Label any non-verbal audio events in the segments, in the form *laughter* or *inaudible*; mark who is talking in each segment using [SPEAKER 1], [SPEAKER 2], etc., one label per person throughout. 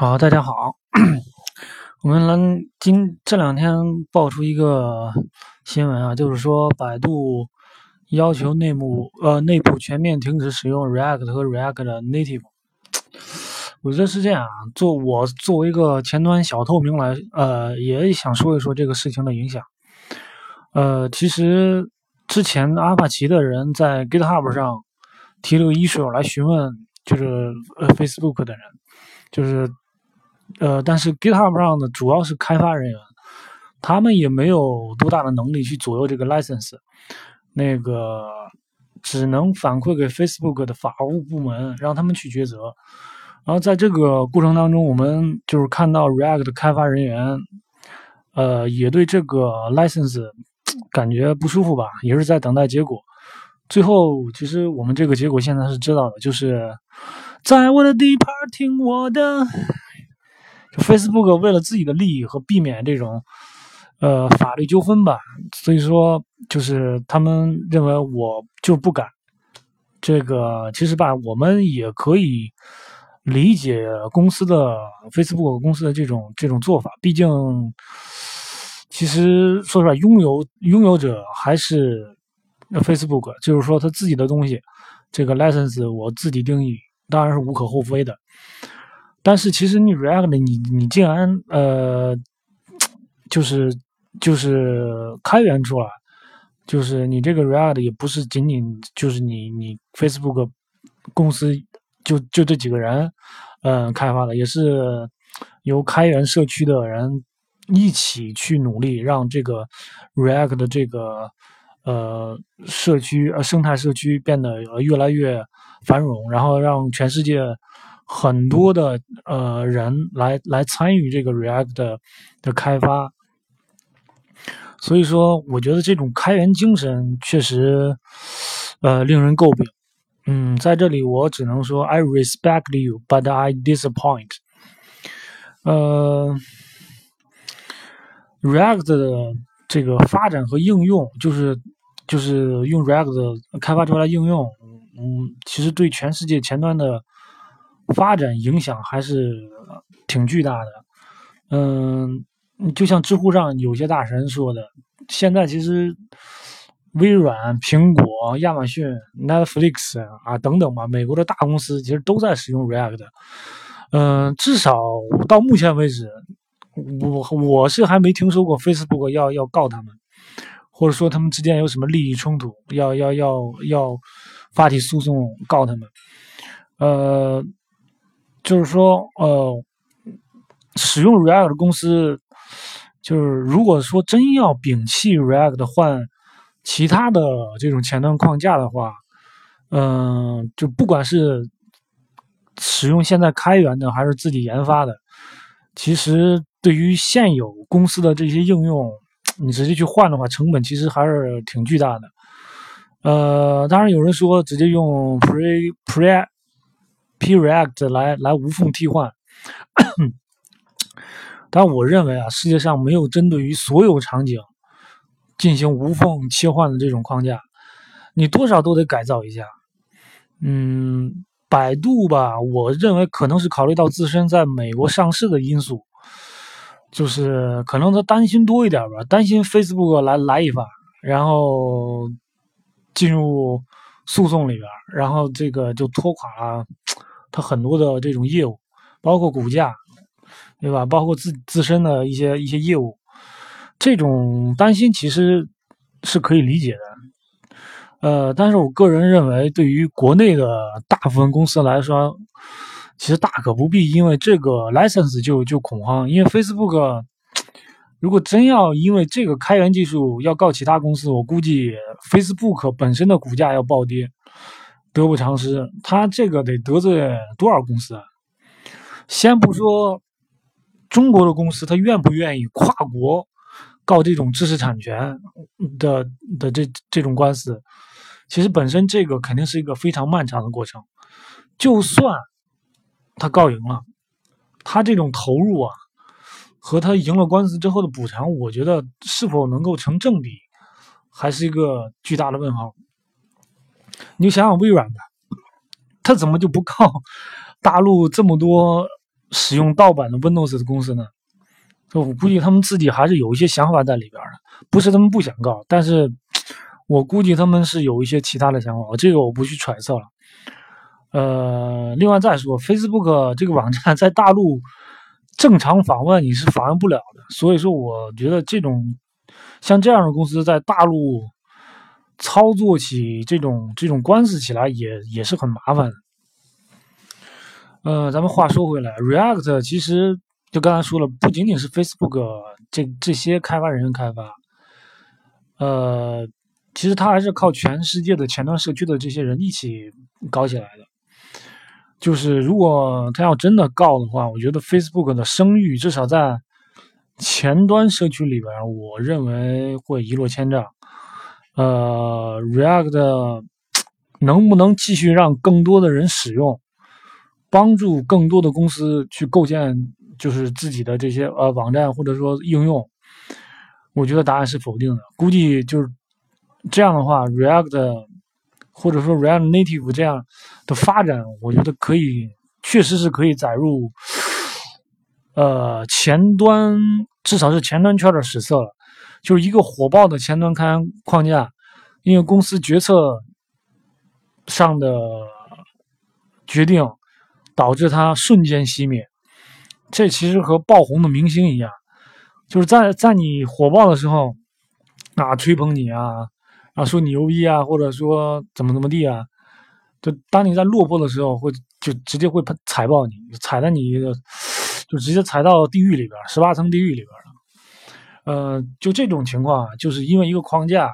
[SPEAKER 1] 好，大家好，*clears throat* 我们来今这两天爆出一个新闻啊，就是说百度要求内部呃内部全面停止使用 React 和 React Native。我觉得是这样啊，做我作为一个前端小透明来，呃，也想说一说这个事情的影响。呃，其实之前阿帕奇的人在 GitHub 上提了个 issue 来询问，就是呃 Facebook 的人，就是呃，但是 GitHub 上的主要是开发人员，他们也没有多大的能力去左右这个 license，那个只能反馈给 Facebook 的法务部门，让他们去抉择。然后在这个过程当中，我们就是看到 React 的开发人员，呃，也对这个 license 感觉不舒服吧，也是在等待结果。最后，其实我们这个结果现在是知道的，就是在我的地盘听我的。Facebook 为了自己的利益和避免这种呃法律纠纷吧，所以说就是他们认为我就不敢。这个其实吧，我们也可以。理解公司的 Facebook 公司的这种这种做法，毕竟，其实说实话，拥有拥有者还是 Facebook，就是说他自己的东西，这个 license 我自己定义，当然是无可厚非的。但是其实你 React 你你竟然呃，*tsk* 就是就是开源出来，就是你这个 React 也不是仅仅就是你你 Facebook 公司。就就这几个人，嗯，开发的也是由开源社区的人一起去努力，让这个 React 的这个呃社区呃生态社区变得越来越繁荣，然后让全世界很多的呃人来来参与这个 React 的的开发。所以说，我觉得这种开源精神确实呃令人诟病。嗯，在这里我只能说，I respect you, but I disappoint。呃，React 的这个发展和应用，就是就是用 React 开发出来应用，嗯，其实对全世界前端的发展影响还是挺巨大的。嗯，就像知乎上有些大神说的，现在其实。微软、苹果、亚马逊、Netflix 啊等等吧，美国的大公司其实都在使用 React。嗯，至少到目前为止，我我是还没听说过 Facebook 要要告他们，或者说他们之间有什么利益冲突，要要要要发起诉讼告他们。呃，就是说，呃，使用 React 的公司，就是如果说真要摒弃 React 换。其他的这种前端框架的话，嗯，就不管是使用现在开源的还是自己研发的，其实对于现有公司的这些应用，你直接去换的话，成本其实还是挺巨大的。呃，当然有人说直接用 Pre Pre P React 来来无缝替换，但我认为啊，世界上没有针对于所有场景。进行无缝切换的这种框架，你多少都得改造一下。嗯，百度吧，我认为可能是考虑到自身在美国上市的因素，就是可能他担心多一点吧，担心 Facebook 来来一发，然后进入诉讼里边，然后这个就拖垮了他很多的这种业务，包括股价，对吧？包括自自身的一些一些业务。这种担心其实是可以理解的，呃，但是我个人认为，对于国内的大部分公司来说，其实大可不必因为这个 license 就就恐慌。因为 Facebook 如果真要因为这个开源技术要告其他公司，我估计 Facebook 本身的股价要暴跌，得不偿失。他这个得得罪多少公司啊？先不说中国的公司，他愿不愿意跨国？告这种知识产权的的这这种官司，其实本身这个肯定是一个非常漫长的过程。就算他告赢了，他这种投入啊，和他赢了官司之后的补偿，我觉得是否能够成正比，还是一个巨大的问号。你就想想微软吧，他怎么就不靠大陆这么多使用盗版的 Windows 的公司呢？我估计他们自己还是有一些想法在里边的，不是他们不想告，但是我估计他们是有一些其他的想法，这个我不去揣测了。呃，另外再说，Facebook 这个网站在大陆正常访问你是访问不了的，所以说我觉得这种像这样的公司在大陆操作起这种这种官司起来也也是很麻烦的。呃，咱们话说回来，React 其实就刚才说了，不仅仅是 Facebook 这这些开发人员开发，呃，其实它还是靠全世界的前端社区的这些人一起搞起来的。就是如果他要真的告的话，我觉得 Facebook 的声誉至少在前端社区里边，我认为会一落千丈。呃，React 能不能继续让更多的人使用，帮助更多的公司去构建就是自己的这些呃网站或者说应用？我觉得答案是否定的。估计就是这样的话，React。或者说 React Native 这样的发展，我觉得可以，确实是可以载入，呃，前端至少是前端圈的史册了。就是一个火爆的前端开框架，因为公司决策上的决定，导致它瞬间熄灭。这其实和爆红的明星一样，就是在在你火爆的时候，啊，吹捧你啊。啊，说你牛逼啊，或者说怎么怎么地啊，就当你在落魄的时候，会就直接会踩爆你，踩在你的，就直接踩到地狱里边，十八层地狱里边了。呃，就这种情况，就是因为一个框架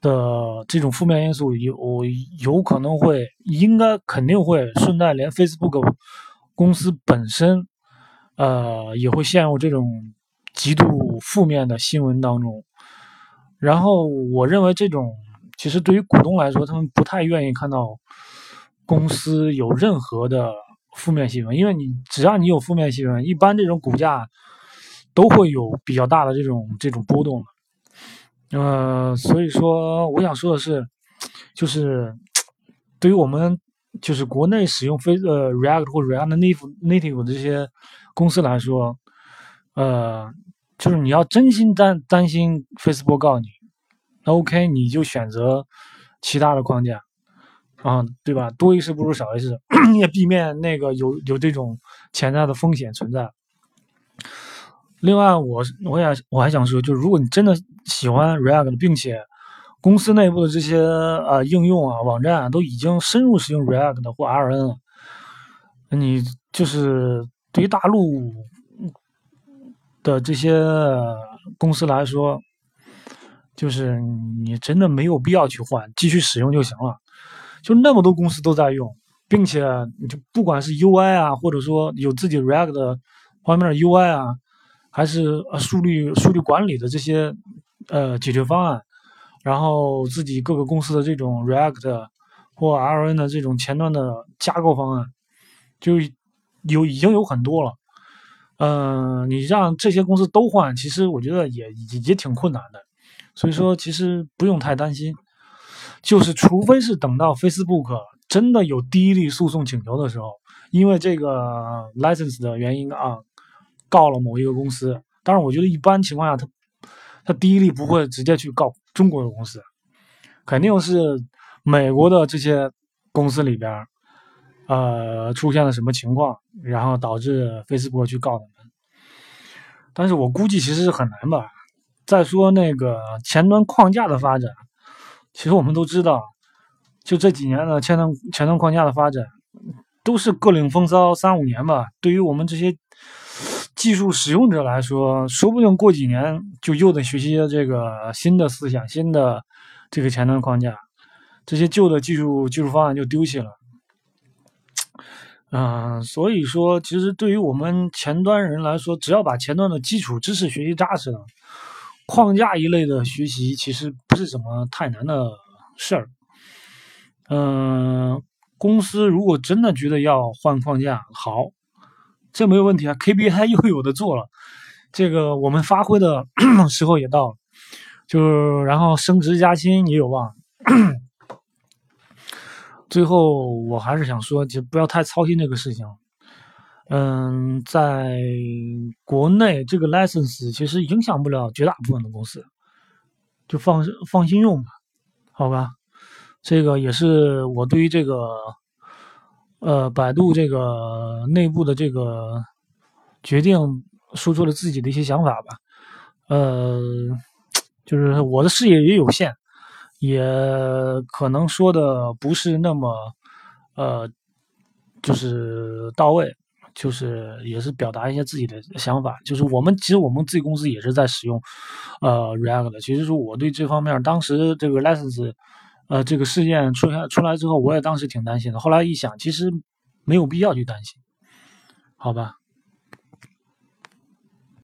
[SPEAKER 1] 的这种负面因素，有有可能会，应该肯定会顺带连 Facebook 公司本身，呃，也会陷入这种极度负面的新闻当中。然后我认为这种其实对于股东来说，他们不太愿意看到公司有任何的负面新闻，因为你只要你有负面新闻，一般这种股价都会有比较大的这种这种波动的。呃，所以说我想说的是，就是对于我们就是国内使用非呃 React 或 React Native Native 的这些公司来说，呃。就是你要真心担担心 Facebook 告你，那 OK，你就选择其他的框架啊，对吧？多一事不如少一事，也避免那个有有这种潜在的风险存在。另外，我我也我还想说，就是如果你真的喜欢 React，并且公司内部的这些呃应用啊、网站啊都已经深入使用 React 或 RN 了，你就是对于大陆。的这些公司来说，就是你真的没有必要去换，继续使用就行了。就那么多公司都在用，并且就不管是 UI 啊，或者说有自己 React 方面的 UI 啊，还是呃数据数据管理的这些呃解决方案，然后自己各个公司的这种 React 或 RN 的这种前端的架构方案，就有已经有很多了。嗯，你让这些公司都换，其实我觉得也也挺困难的，所以说其实不用太担心，就是除非是等到 Facebook 真的有第一例诉讼请求的时候，因为这个 license 的原因啊，告了某一个公司，当然我觉得一般情况下他他第一例不会直接去告中国的公司，肯定是美国的这些公司里边。呃，出现了什么情况，然后导致 Facebook 去告他们？但是我估计其实是很难吧。再说那个前端框架的发展，其实我们都知道，就这几年的前端前端框架的发展，都是各领风骚三五年吧。对于我们这些技术使用者来说，说不定过几年就又得学习这个新的思想、新的这个前端框架，这些旧的技术技术方案就丢弃了。嗯，所以说，其实对于我们前端人来说，只要把前端的基础知识学习扎实了，框架一类的学习其实不是什么太难的事儿。嗯，公司如果真的觉得要换框架，好，这没有问题啊，KBI 又有的做了，这个我们发挥的 *clears throat* 时候也到了，就是然后升职加薪也有望。最后，我还是想说，就不要太操心这个事情。嗯，在国内这个 license 其实影响不了绝大部分的公司，就放放心用吧，好吧。这个也是我对于这个，呃，百度这个内部的这个决定说出了自己的一些想法吧。呃，就是我的视野也有限，也可能说的不是那么，呃，就是到位。就是也是表达一些自己的想法，就是我们其实我们自己公司也是在使用，呃，React 的。其实说我对这方面，当时这个 license，呃，这个事件出现出来之后，我也当时挺担心的。后来一想，其实没有必要去担心，好吧。